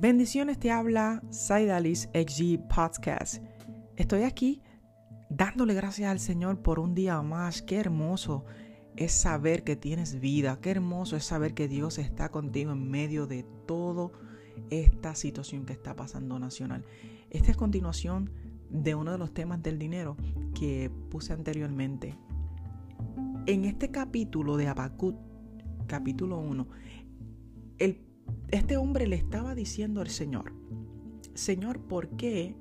Bendiciones te habla Saidalis XG Podcast. Estoy aquí dándole gracias al Señor por un día más. Qué hermoso es saber que tienes vida. Qué hermoso es saber que Dios está contigo en medio de toda esta situación que está pasando nacional. Esta es continuación de uno de los temas del dinero que puse anteriormente. En este capítulo de Abacut, capítulo 1, el este hombre le estaba diciendo al Señor, Señor, ¿por qué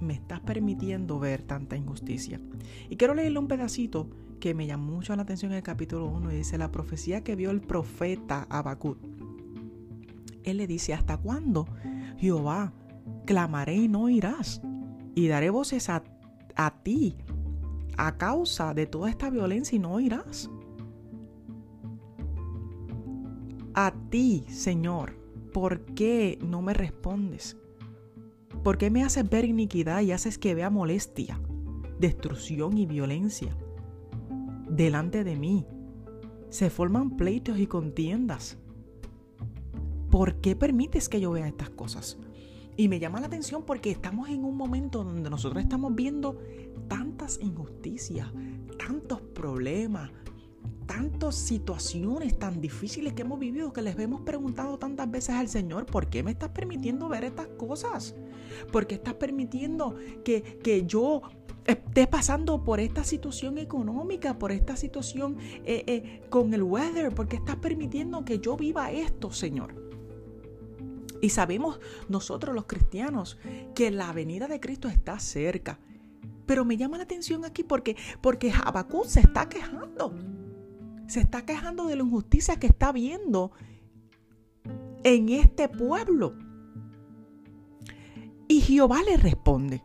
me estás permitiendo ver tanta injusticia? Y quiero leerle un pedacito que me llamó mucho la atención en el capítulo 1 y dice la profecía que vio el profeta Habacuc. Él le dice, ¿hasta cuándo, Jehová, clamaré y no irás? Y daré voces a, a ti a causa de toda esta violencia y no irás. A ti, Señor, ¿por qué no me respondes? ¿Por qué me haces ver iniquidad y haces que vea molestia, destrucción y violencia delante de mí? Se forman pleitos y contiendas. ¿Por qué permites que yo vea estas cosas? Y me llama la atención porque estamos en un momento donde nosotros estamos viendo tantas injusticias, tantos problemas, tantas situaciones tan difíciles que hemos vivido que les hemos preguntado tantas veces al Señor, ¿por qué me estás permitiendo ver estas cosas? ¿Por qué estás permitiendo que, que yo esté pasando por esta situación económica, por esta situación eh, eh, con el weather? ¿Por qué estás permitiendo que yo viva esto, Señor? Y sabemos nosotros los cristianos que la venida de Cristo está cerca. Pero me llama la atención aquí porque, porque Habacuc se está quejando se está quejando de la injusticia que está viendo en este pueblo. Y Jehová le responde,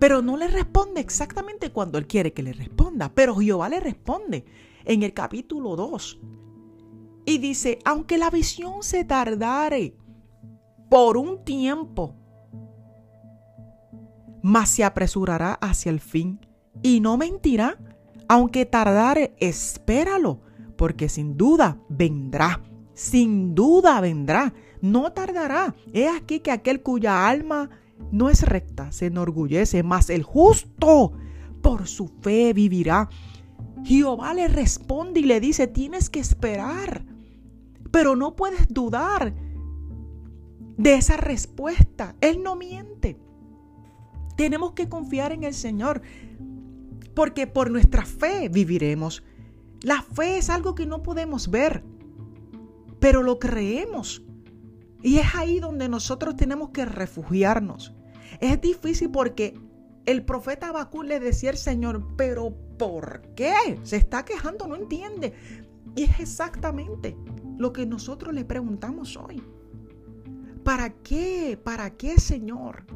pero no le responde exactamente cuando él quiere que le responda, pero Jehová le responde en el capítulo 2. Y dice, aunque la visión se tardare por un tiempo, mas se apresurará hacia el fin y no mentirá, aunque tardare, espéralo, porque sin duda vendrá, sin duda vendrá, no tardará. He aquí que aquel cuya alma no es recta se enorgullece, mas el justo por su fe vivirá. Jehová le responde y le dice, tienes que esperar, pero no puedes dudar de esa respuesta. Él no miente. Tenemos que confiar en el Señor, porque por nuestra fe viviremos. La fe es algo que no podemos ver, pero lo creemos. Y es ahí donde nosotros tenemos que refugiarnos. Es difícil porque el profeta Abacú le decía al Señor, pero ¿por qué? Se está quejando, no entiende. Y es exactamente lo que nosotros le preguntamos hoy. ¿Para qué? ¿Para qué, Señor?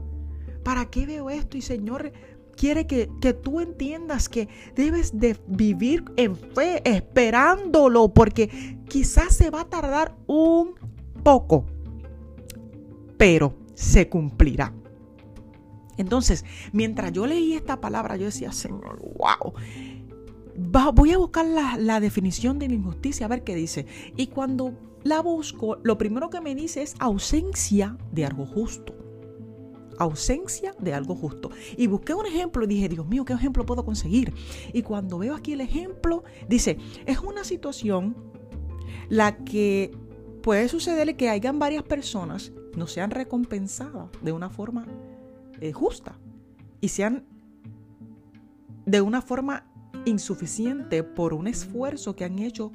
¿Para qué veo esto? Y Señor, quiere que, tú entiendas que debes de vivir en fe, esperándolo, porque quizás se va a tardar un poco, pero se cumplirá. Entonces, mientras yo leí esta palabra, yo decía, Señor, wow. voy a buscar la, la definición de la injusticia, a ver qué dice. Y cuando la busco, lo primero que me dice es ausencia de algo justo ausencia de algo justo. Y busqué un ejemplo y dije, Dios mío, ¿qué ejemplo puedo conseguir? Y cuando veo aquí el ejemplo, dice, es una situación la que puede suceder que hayan varias personas no sean recompensadas de una forma eh, justa y sean de una forma insuficiente por un esfuerzo que han hecho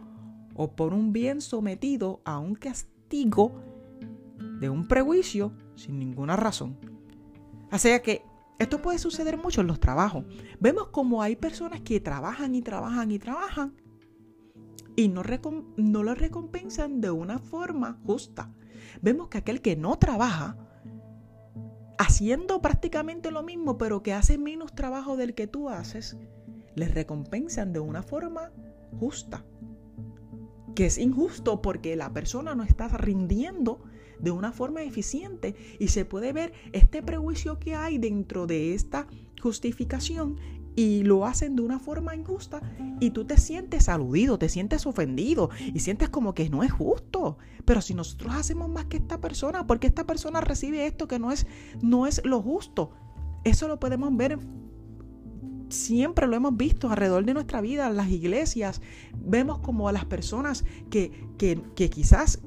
o por un bien sometido a un castigo de un prejuicio sin ninguna razón. Sea que esto puede suceder mucho en los trabajos. Vemos como hay personas que trabajan y trabajan y trabajan y no, no lo recompensan de una forma justa. Vemos que aquel que no trabaja, haciendo prácticamente lo mismo, pero que hace menos trabajo del que tú haces, les recompensan de una forma justa. Que es injusto porque la persona no está rindiendo de una forma eficiente y se puede ver este prejuicio que hay dentro de esta justificación y lo hacen de una forma injusta y tú te sientes aludido, te sientes ofendido y sientes como que no es justo. Pero si nosotros hacemos más que esta persona, porque esta persona recibe esto que no es, no es lo justo, eso lo podemos ver siempre lo hemos visto alrededor de nuestra vida, en las iglesias, vemos como a las personas que, que, quizás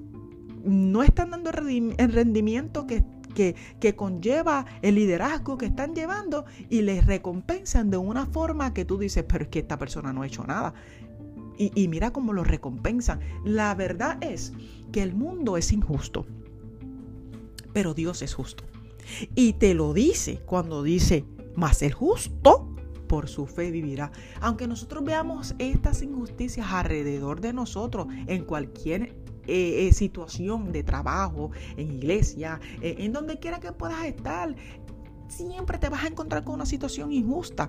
no están dando el rendimiento que, que, conlleva el liderazgo que están llevando y les recompensan de una forma que tú dices, pero es que esta persona no ha hecho nada. Y, y mira cómo lo recompensan. La verdad es que el mundo es injusto, pero Dios es justo. Y te lo dice cuando dice, más el justo por su fe vivirá. Aunque nosotros veamos estas injusticias alrededor de nosotros, en cualquier eh, eh, situación de trabajo, en iglesia, eh, en donde quiera que puedas estar, siempre te vas a encontrar con una situación injusta.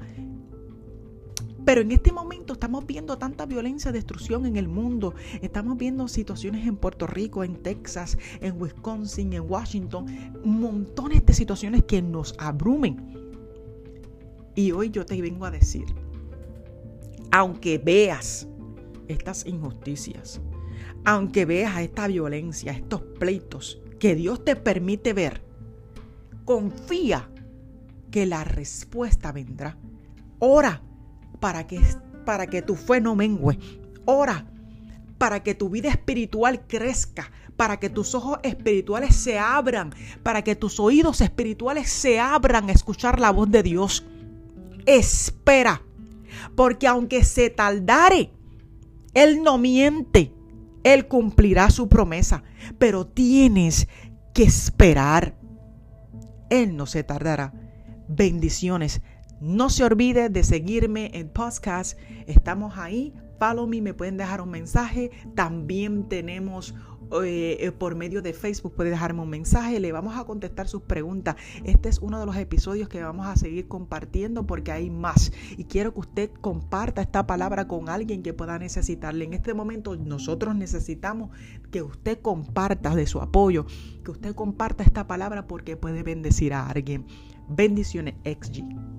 Pero en este momento estamos viendo tanta violencia, destrucción en el mundo. Estamos viendo situaciones en Puerto Rico, en Texas, en Wisconsin, en Washington. Montones de situaciones que nos abrumen. Y hoy yo te vengo a decir, aunque veas estas injusticias, aunque veas esta violencia, estos pleitos que Dios te permite ver, confía que la respuesta vendrá. Ora para que, para que tu fe no mengue. Ora para que tu vida espiritual crezca, para que tus ojos espirituales se abran, para que tus oídos espirituales se abran a escuchar la voz de Dios espera, porque aunque se tardare, Él no miente, Él cumplirá su promesa, pero tienes que esperar. Él no se tardará. Bendiciones. No se olvide de seguirme en podcast. Estamos ahí. Follow me, me pueden dejar un mensaje. También tenemos eh, eh, por medio de Facebook puede dejarme un mensaje, le vamos a contestar sus preguntas. Este es uno de los episodios que vamos a seguir compartiendo porque hay más y quiero que usted comparta esta palabra con alguien que pueda necesitarle. En este momento nosotros necesitamos que usted comparta de su apoyo, que usted comparta esta palabra porque puede bendecir a alguien. Bendiciones XG.